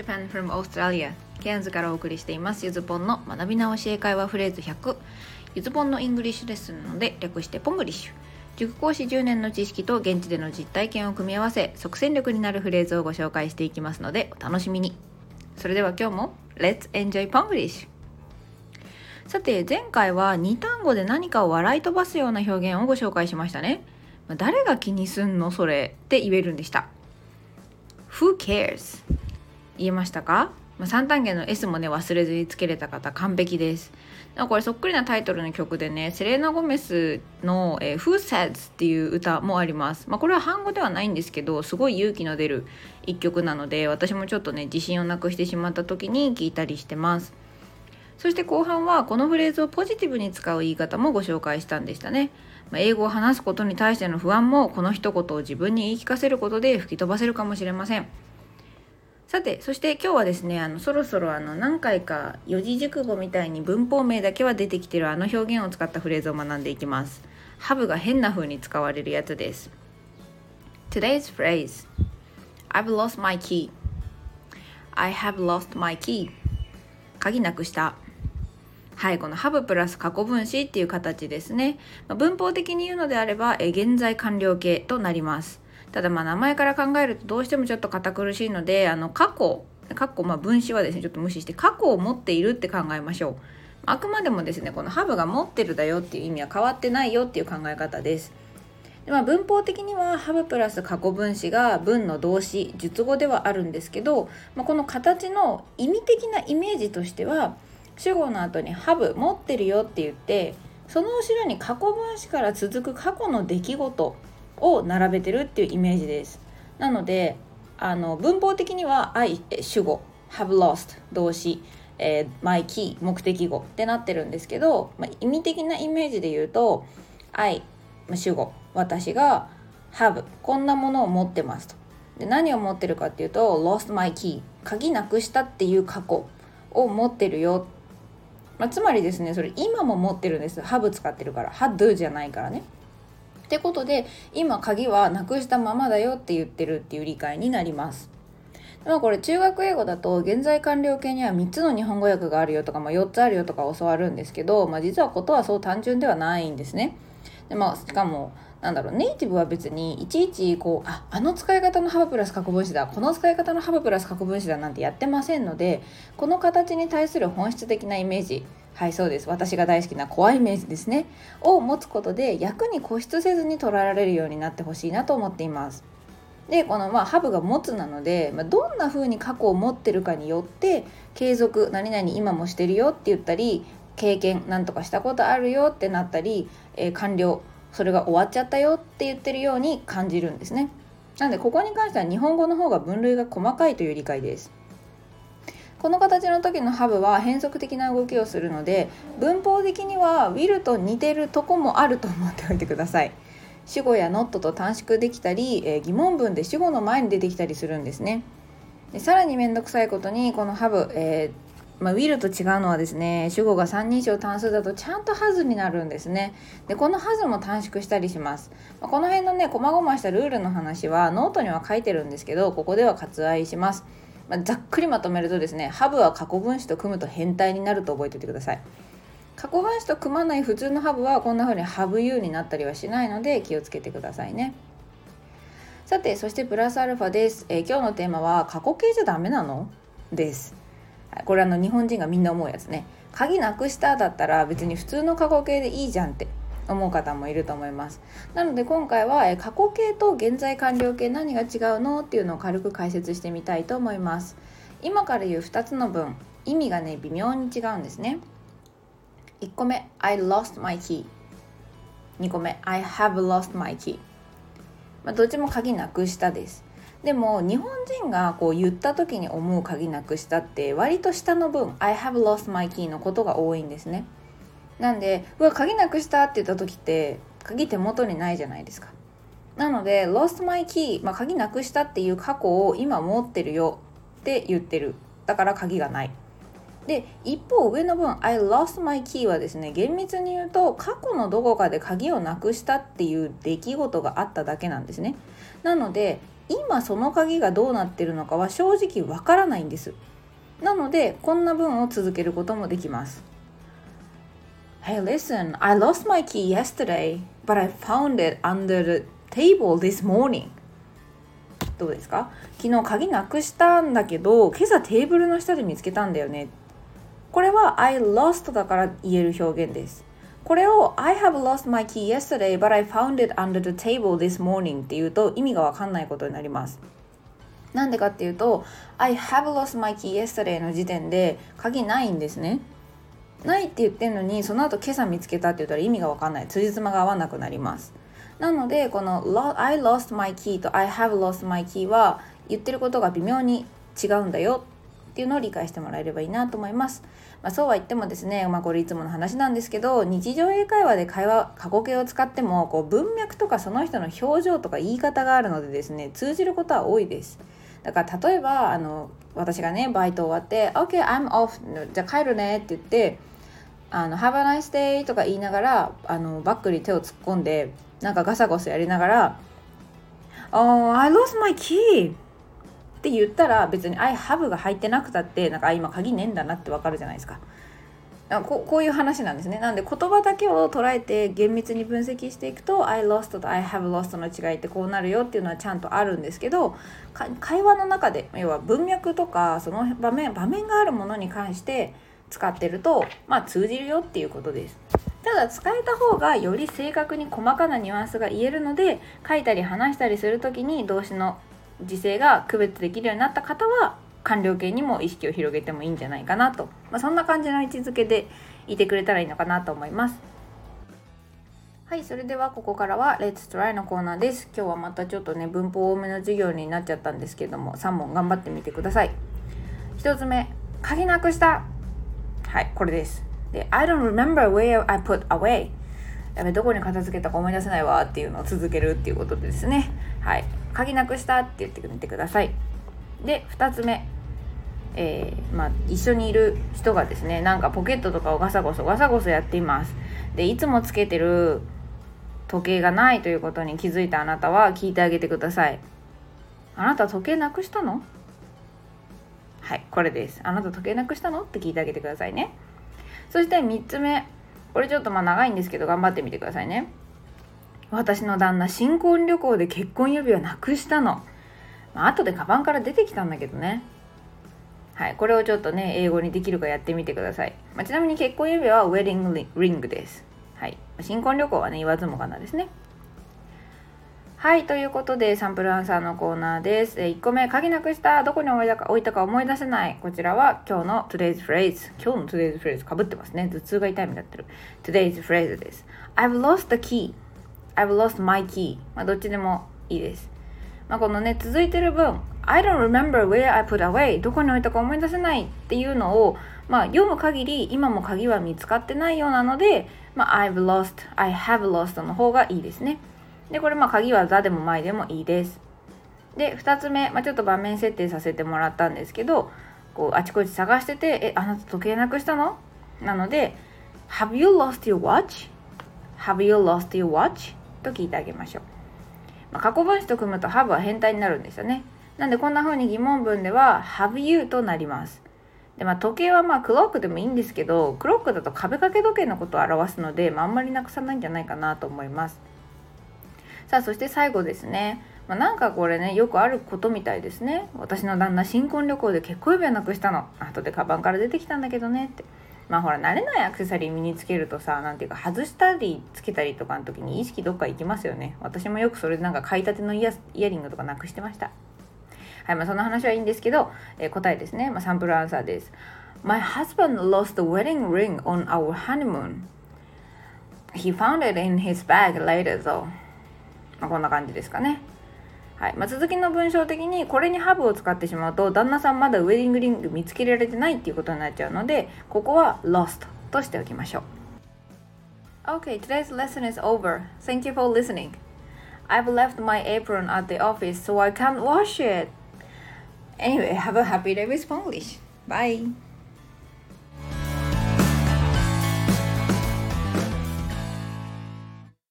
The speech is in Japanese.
Japan from Australia ケアンズからお送りしています。ゆずぽんの学び直し英会話フレーズ100ゆずぽんの English lesson なので略して Ponglish。塾講師10年の知識と現地での実体験を組み合わせ即戦力になるフレーズをご紹介していきますのでお楽しみに。それでは今日も Let's enjoy Ponglish さて前回は2単語で何かを笑い飛ばすような表現をご紹介しましたね。誰が気にすんのそれって言えるんでした。Who cares? 言えましたか、ま、3単元の S もね忘れずにつけれた方完璧です。これそっくりなタイトルの曲でねセレーナ・ゴメスの、えー、Who Says っていう歌もあります、まあ、これは半語ではないんですけどすごい勇気の出る一曲なので私もちょっとね自信をなくしてしまった時に聞いたりしてます。そして後半はこのフレーズをポジティブに使う言い方もご紹介したんでしたね、まあ、英語を話すことに対しての不安もこの一言を自分に言い聞かせることで吹き飛ばせるかもしれません。さてそして今日はですねあのそろそろあの何回か四字熟語みたいに文法名だけは出てきてるあの表現を使ったフレーズを学んでいきます。ハブが変な風に使われるやつです。Today's phrase I've lost my key. I have lost my key. 鍵なくした。はいこのハブプラス過去分詞っていう形ですね、文法的に言うのであればえ現在完了形となります。ただまあ名前から考えるとどうしてもちょっと堅苦しいのであの過去過去まあ分子はですねちょっと無視して過去を持っているって考えましょう。あくまでもですねこのハブが持ってるだよっていう意味は変わってないよっていう考え方です。で、まあ、文法的にはハブプラス過去分詞が文の動詞述語ではあるんですけど、まあ、この形の意味的なイメージとしては主語の後にハブ持ってるよって言ってその後ろに過去分詞から続く過去の出来事を並べてるっていうイメージです。なのであの文法的には I 主語 have lost 動詞、えー、my key 目的語ってなってるんですけど、まあ、意味的なイメージで言うと I 主語私が have こんなものを持ってますと。で何を持ってるかっていうと lost my key 鍵なくしたっていう過去を持ってるよ、まあ、つまりですねそれ今も持ってるんです。have 使ってるから。had じゃないからね。ってことで今鍵はなくしたままだよって言ってるっていう理解になります。まあこれ中学英語だと現在完了形には3つの日本語訳があるよとか、まあ、4つあるよとか教わるんですけど、まあ、実はことはそう単純ではないんですね。でまあ、しかもなんだろうネイティブは別にいちいちこうああの使い方のハブプラス過去分詞だこの使い方のハブプラス過去分詞だなんてやってませんのでこの形に対する本質的なイメージはいそうです。私が大好きな怖いイメージですね。を持つことで役に固執せずに捉えられるようになってほしいなと思っています。でこのまあハブが持つなので、まあ、どんな風に過去を持ってるかによって継続何々今もしてるよって言ったり経験なんとかしたことあるよってなったり、えー、完了それが終わっちゃったよって言ってるように感じるんですね。なのでここに関しては日本語の方が分類が細かいという理解です。この形の時の have は変則的な動きをするので文法的には will と似てるとこもあると思っておいてください。主語や not と短縮できたり、え、疑問文で主語の前に出てきたりするんですね。でさらに面倒くさいことにこの have、えーまあ、will と違うのはですね主語が3人称単数だとちゃんと has になるんですね。でこの has も短縮したりします、まあ、この辺のね細々したルールの話はノートには書いてるんですけどここでは割愛します。まあ、ざっくりまとめるとですねハブは過去分詞と組むと変態になると覚えておいてください。過去分詞と組まない普通のハブはこんな風にハブ U になったりはしないので気をつけてくださいね。さてそしてプラスアルファです、えー、今日のテーマは過去形じゃダメなの？です。これあの日本人がみんな思うやつね。鍵なくしただったら別に普通の過去形でいいじゃんって。思う方もいると思います。なので今回は過去形と現在完了形何が違うのっていうのを軽く解説してみたいと思います。今から言う2つの文意味がね微妙に違うんですね。1個目 I lost my key 2個目 I have lost my key まあ、どっちも鍵なくしたです。でも日本人がこう言った時に思う鍵なくしたって割と下の文 I have lost my key のことが多いんですね。なんでうわ鍵なくしたって言った時って鍵手元にないじゃないですか。なので lost my key、まあ、鍵なくしたっていう過去を今持ってるよって言ってる。だから鍵がない。で一方上の文 I lost my key はですね厳密に言うと過去のどこかで鍵をなくしたっていう出来事があっただけなんですね。なので今その鍵がどうなってるのかは正直わからないんです。なのでこんな文を続けることもできます。Hey listen, I lost my key yesterday, but I found it under the table this morning どうですか昨日鍵なくしたんだけど今朝テーブルの下で見つけたんだよねこれは I lost だから言える表現ですこれを I have lost my key yesterday but I found it under the table this morning っていうと意味がわかんないことになりますなんでかっていうと I have lost my key yesterday の時点で鍵ないんですねないって言ってんのにその後今朝見つけたって言ったら意味がわかんない辻褄が合わなくなりますなのでこの I lost my key と I have lost my key は言ってることが微妙に違うんだよっていうのを理解してもらえればいいなと思います。まあ、そうは言ってもですね、まあ、これいつもの話なんですけど日常英会話で会話過去形を使ってもこう文脈とかその人の表情とか言い方があるのでですね通じることは多いです。だから例えばあの私がねバイト終わって「OK I'm off」じゃあ帰るねって言って「あの Have a nice day」とか言いながらあのバッグに手を突っ込んでなんかガサゴソやりながら「Oh I lost my key」って言ったら別に「I have」が入ってなくたってなんか今鍵ねえんだなってわかるじゃないですか。ここういう話なんですね。なんで言葉だけを捉えて厳密に分析していくと I lost と I have lost の違いってこうなるよっていうのはちゃんとあるんですけど会話の中で要は文脈とかその場面場面があるものに関して使ってるとまあ通じるよっていうことです。ただ使えた方がより正確に細かなニュアンスが言えるので書いたり話したりする時に動詞の時制が区別できるようになった方は完了形にも意識を広げてもいいんじゃないかなと、まあ、そんな感じの位置づけでいてくれたらいいのかなと思います。はい、それではここからは Let's Try のコーナーです。今日はまたちょっとね、文法多めの授業になっちゃったんですけども、3問頑張ってみてください。1つ目、鍵なくしたはい、これです。で、I don't remember where I put away やべ、どこに片付けたか思い出せないわっていうのを続けるっていうことですね。はい。鍵なくしたって言ってみてくださいで2つ目えー、まあ、一緒にいる人がですねなんかポケットとかをガサゴソガサゴソやっていますでいつもつけてる時計がないということに気づいたあなたは聞いてあげてくださいあなた時計なくしたの？はいこれですあなた時計なくしたの？って聞いてあげてくださいねそして3つ目これちょっとまあ長いんですけど頑張ってみてくださいね私の旦那新婚旅行で結婚指輪なくしたの。まあ、後でカバンから出てきたんだけどね。はい、これをちょっとね、英語にできるかやってみてください。まあ、ちなみに結婚指輪はウェディングリングです。はい。新婚旅行はね、言わずもがなですね。はい、ということで、サンプルアンサーのコーナーです。え1個目、鍵なくした。どこに置いたか置いたか思い出せない。こちらは今日の today's phrase。今日の today's phrase かぶってますね。頭痛が痛いみたいになってる。today's phrase です。I've lost the key. I've lost my key、まあ、どっちでもいいです、まあ、このね続いてる分 I don't remember where I put away どこに置いたか思い出せないっていうのを、まあ、読む限り今も鍵は見つかってないようなので、まあ、I've lost I have lost の方がいいですねでこれまあ鍵は座でも前でもいいですで2つ目、まあ、ちょっと場面設定させてもらったんですけどこうあちこち探してて「えあなた時計なくしたの?」なので「Have you lost your watch?」「Have you lost your watch?」と聞いてあげましょう。まあ、過去分詞と組むと have は変態になるんですよね。なんでこんな風に疑問文では have you となります。でまあ、時計はまあクロックでもいいんですけどクロックだと壁掛け時計のことを表すので、まあ、あんまりなくさないんじゃないかなと思います。さあそして最後ですね。まあ、なんかこれねよくあることみたいですね。私の旦那新婚旅行で結婚指輪なくしたの。後でカバンから出てきたんだけどねって。まあほら慣れないアクセサリー身につけるとさ何ていうか外したりつけたりとかの時に意識どっか行きますよね私もよくそれでなんか買いたてのイヤリングとかなくしてましたはいまあその話はいいんですけど、えー、答えですね、まあ、サンプルアンサーです My husband lost the wedding ring on our honeymoon He found it in his bag later though まあこんな感じですかねはいまあ、続きの文章的にこれにハブを使ってしまうと旦那さんまだウェディングリング見つけられてないっていうことになっちゃうのでここは lost としておきましょう Okay, today's lesson is over. Thank you for listening. I've left my apron at the office so I can't wash it. Anyway, have a happy day with Spanglish. Bye.